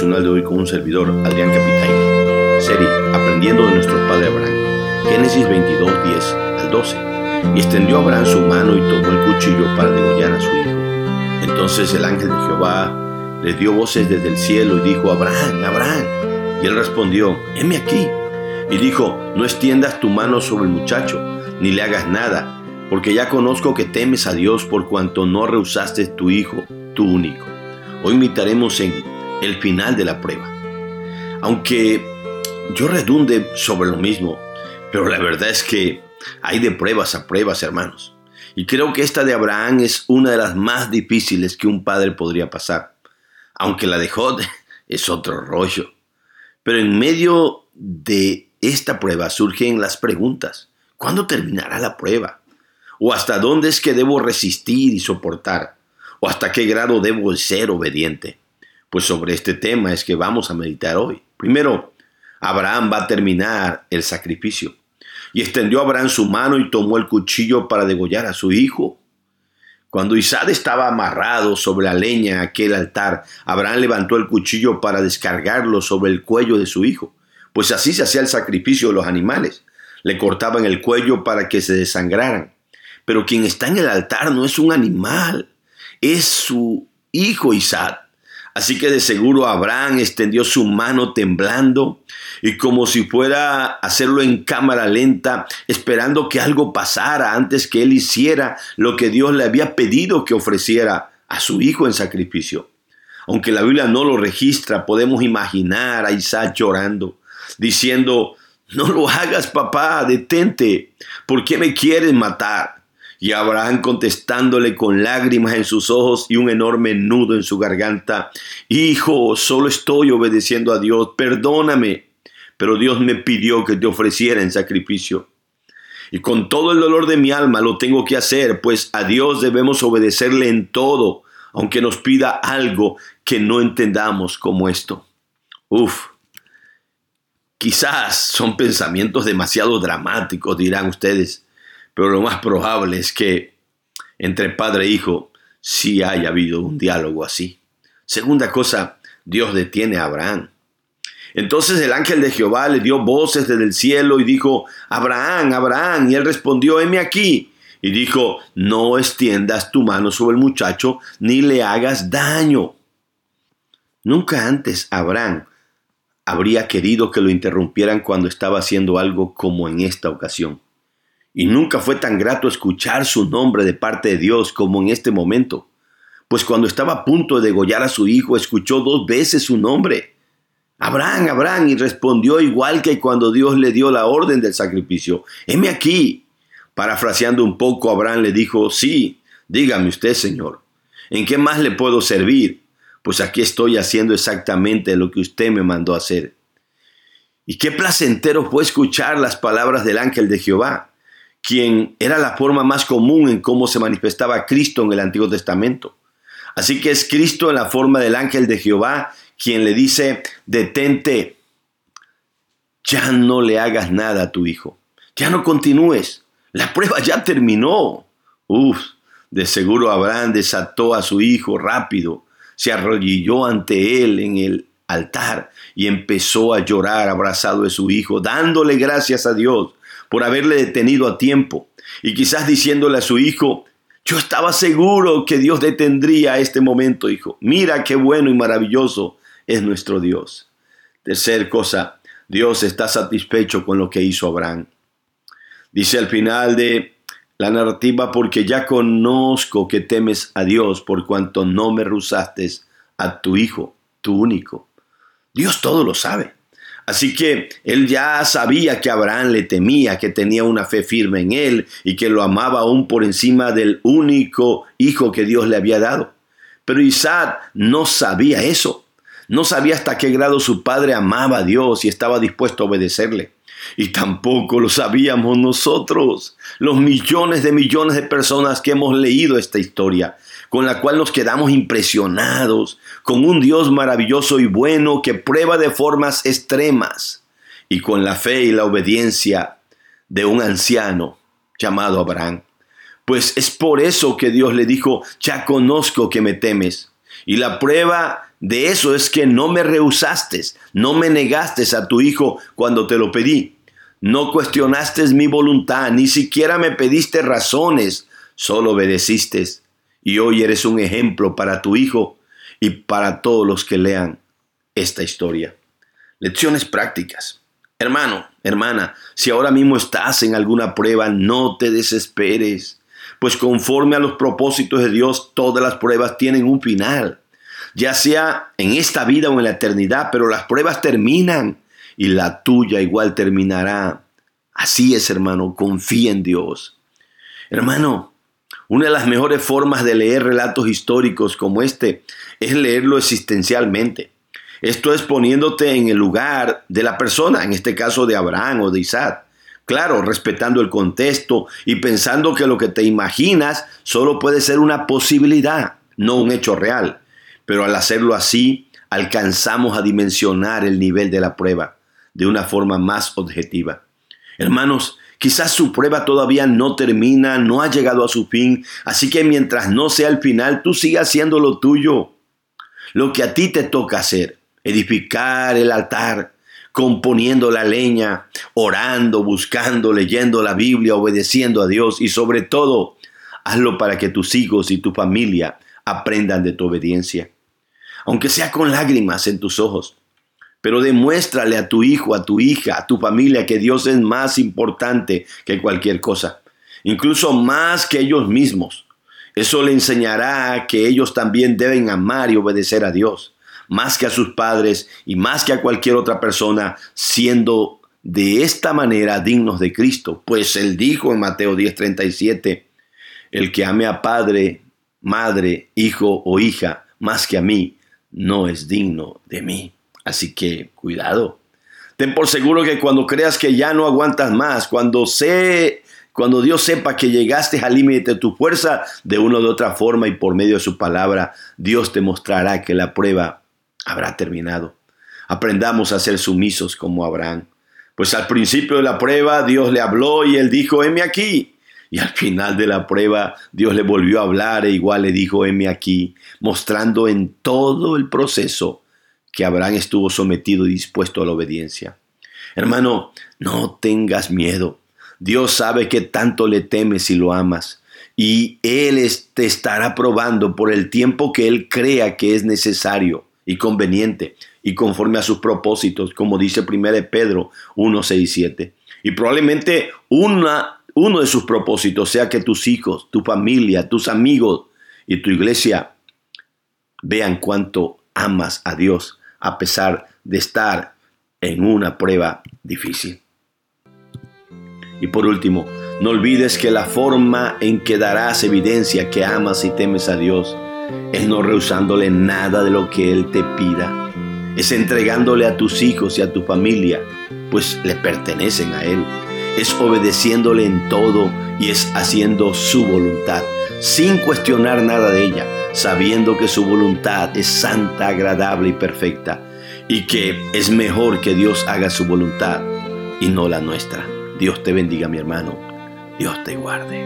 de hoy con un servidor, Adrián Capitaine. Serie Aprendiendo de nuestro padre Abraham. Génesis 22, 10 al 12. Y extendió Abraham su mano y tomó el cuchillo para degollar a su hijo. Entonces el ángel de Jehová le dio voces desde el cielo y dijo, Abraham, Abraham. Y él respondió, heme aquí. Y dijo, no extiendas tu mano sobre el muchacho, ni le hagas nada, porque ya conozco que temes a Dios por cuanto no rehusaste tu hijo, tu único. Hoy meditaremos en el final de la prueba. Aunque yo redunde sobre lo mismo, pero la verdad es que hay de pruebas a pruebas, hermanos. Y creo que esta de Abraham es una de las más difíciles que un padre podría pasar. Aunque la de Jod es otro rollo. Pero en medio de esta prueba surgen las preguntas. ¿Cuándo terminará la prueba? ¿O hasta dónde es que debo resistir y soportar? ¿O hasta qué grado debo ser obediente? Pues sobre este tema es que vamos a meditar hoy. Primero, Abraham va a terminar el sacrificio. Y extendió Abraham su mano y tomó el cuchillo para degollar a su hijo. Cuando Isaac estaba amarrado sobre la leña en aquel altar, Abraham levantó el cuchillo para descargarlo sobre el cuello de su hijo, pues así se hacía el sacrificio de los animales. Le cortaban el cuello para que se desangraran. Pero quien está en el altar no es un animal, es su hijo Isaac. Así que de seguro Abraham extendió su mano temblando y como si fuera a hacerlo en cámara lenta, esperando que algo pasara antes que él hiciera lo que Dios le había pedido que ofreciera a su hijo en sacrificio. Aunque la Biblia no lo registra, podemos imaginar a Isaac llorando, diciendo, no lo hagas papá, detente, ¿por qué me quieres matar? Y Abraham contestándole con lágrimas en sus ojos y un enorme nudo en su garganta, Hijo, solo estoy obedeciendo a Dios, perdóname. Pero Dios me pidió que te ofreciera en sacrificio. Y con todo el dolor de mi alma lo tengo que hacer, pues a Dios debemos obedecerle en todo, aunque nos pida algo que no entendamos como esto. Uf, quizás son pensamientos demasiado dramáticos, dirán ustedes pero lo más probable es que entre padre e hijo sí haya habido un diálogo así. Segunda cosa, Dios detiene a Abraham. Entonces el ángel de Jehová le dio voces desde el cielo y dijo, Abraham, Abraham, y él respondió, heme aquí. Y dijo, no extiendas tu mano sobre el muchacho, ni le hagas daño. Nunca antes Abraham habría querido que lo interrumpieran cuando estaba haciendo algo como en esta ocasión. Y nunca fue tan grato escuchar su nombre de parte de Dios como en este momento, pues cuando estaba a punto de degollar a su hijo, escuchó dos veces su nombre. Abraham, Abraham, y respondió igual que cuando Dios le dio la orden del sacrificio. Heme aquí. Parafraseando un poco, Abraham le dijo, sí, dígame usted, Señor, ¿en qué más le puedo servir? Pues aquí estoy haciendo exactamente lo que usted me mandó hacer. Y qué placentero fue escuchar las palabras del ángel de Jehová quien era la forma más común en cómo se manifestaba Cristo en el Antiguo Testamento. Así que es Cristo en la forma del ángel de Jehová quien le dice, detente, ya no le hagas nada a tu hijo, ya no continúes, la prueba ya terminó. Uf, de seguro Abraham desató a su hijo rápido, se arrodilló ante él en el altar y empezó a llorar abrazado de su hijo, dándole gracias a Dios por haberle detenido a tiempo y quizás diciéndole a su hijo, yo estaba seguro que Dios detendría este momento, hijo. Mira qué bueno y maravilloso es nuestro Dios. Tercer cosa, Dios está satisfecho con lo que hizo Abraham. Dice al final de la narrativa, porque ya conozco que temes a Dios por cuanto no me rusaste a tu hijo, tu único. Dios todo lo sabe. Así que él ya sabía que Abraham le temía, que tenía una fe firme en él y que lo amaba aún por encima del único hijo que Dios le había dado. Pero Isaac no sabía eso. No sabía hasta qué grado su padre amaba a Dios y estaba dispuesto a obedecerle. Y tampoco lo sabíamos nosotros, los millones de millones de personas que hemos leído esta historia con la cual nos quedamos impresionados, con un Dios maravilloso y bueno que prueba de formas extremas, y con la fe y la obediencia de un anciano llamado Abraham. Pues es por eso que Dios le dijo, ya conozco que me temes. Y la prueba de eso es que no me rehusaste, no me negaste a tu hijo cuando te lo pedí. No cuestionaste mi voluntad, ni siquiera me pediste razones, solo obedeciste. Y hoy eres un ejemplo para tu hijo y para todos los que lean esta historia. Lecciones prácticas. Hermano, hermana, si ahora mismo estás en alguna prueba, no te desesperes, pues conforme a los propósitos de Dios, todas las pruebas tienen un final, ya sea en esta vida o en la eternidad, pero las pruebas terminan y la tuya igual terminará. Así es, hermano, confía en Dios. Hermano, una de las mejores formas de leer relatos históricos como este es leerlo existencialmente. Esto es poniéndote en el lugar de la persona, en este caso de Abraham o de Isaac. Claro, respetando el contexto y pensando que lo que te imaginas solo puede ser una posibilidad, no un hecho real. Pero al hacerlo así, alcanzamos a dimensionar el nivel de la prueba de una forma más objetiva. Hermanos, quizás su prueba todavía no termina, no ha llegado a su fin, así que mientras no sea el final, tú sigas haciendo lo tuyo, lo que a ti te toca hacer edificar el altar, componiendo la leña, orando, buscando, leyendo la Biblia, obedeciendo a Dios y sobre todo, hazlo para que tus hijos y tu familia aprendan de tu obediencia. Aunque sea con lágrimas en tus ojos, pero demuéstrale a tu hijo, a tu hija, a tu familia que Dios es más importante que cualquier cosa, incluso más que ellos mismos. Eso le enseñará que ellos también deben amar y obedecer a Dios más que a sus padres y más que a cualquier otra persona, siendo de esta manera dignos de Cristo. Pues él dijo en Mateo 10:37, el que ame a padre, madre, hijo o hija más que a mí, no es digno de mí. Así que cuidado. Ten por seguro que cuando creas que ya no aguantas más, cuando sé cuando Dios sepa que llegaste al límite de tu fuerza, de una u otra forma y por medio de su palabra, Dios te mostrará que la prueba habrá terminado. Aprendamos a ser sumisos como Abraham. Pues al principio de la prueba Dios le habló y él dijo, heme aquí. Y al final de la prueba Dios le volvió a hablar e igual le dijo, heme aquí, mostrando en todo el proceso que Abraham estuvo sometido y dispuesto a la obediencia. Hermano, no tengas miedo. Dios sabe que tanto le temes y lo amas. Y Él te estará probando por el tiempo que Él crea que es necesario y conveniente y conforme a sus propósitos, como dice 1 Pedro 1, 6 7. Y probablemente una, uno de sus propósitos sea que tus hijos, tu familia, tus amigos y tu iglesia vean cuánto amas a Dios a pesar de estar en una prueba difícil. Y por último, no olvides que la forma en que darás evidencia que amas y temes a Dios es no rehusándole nada de lo que Él te pida. Es entregándole a tus hijos y a tu familia, pues le pertenecen a Él. Es obedeciéndole en todo y es haciendo su voluntad, sin cuestionar nada de ella, sabiendo que su voluntad es santa, agradable y perfecta, y que es mejor que Dios haga su voluntad y no la nuestra. Dios te bendiga, mi hermano. Dios te guarde.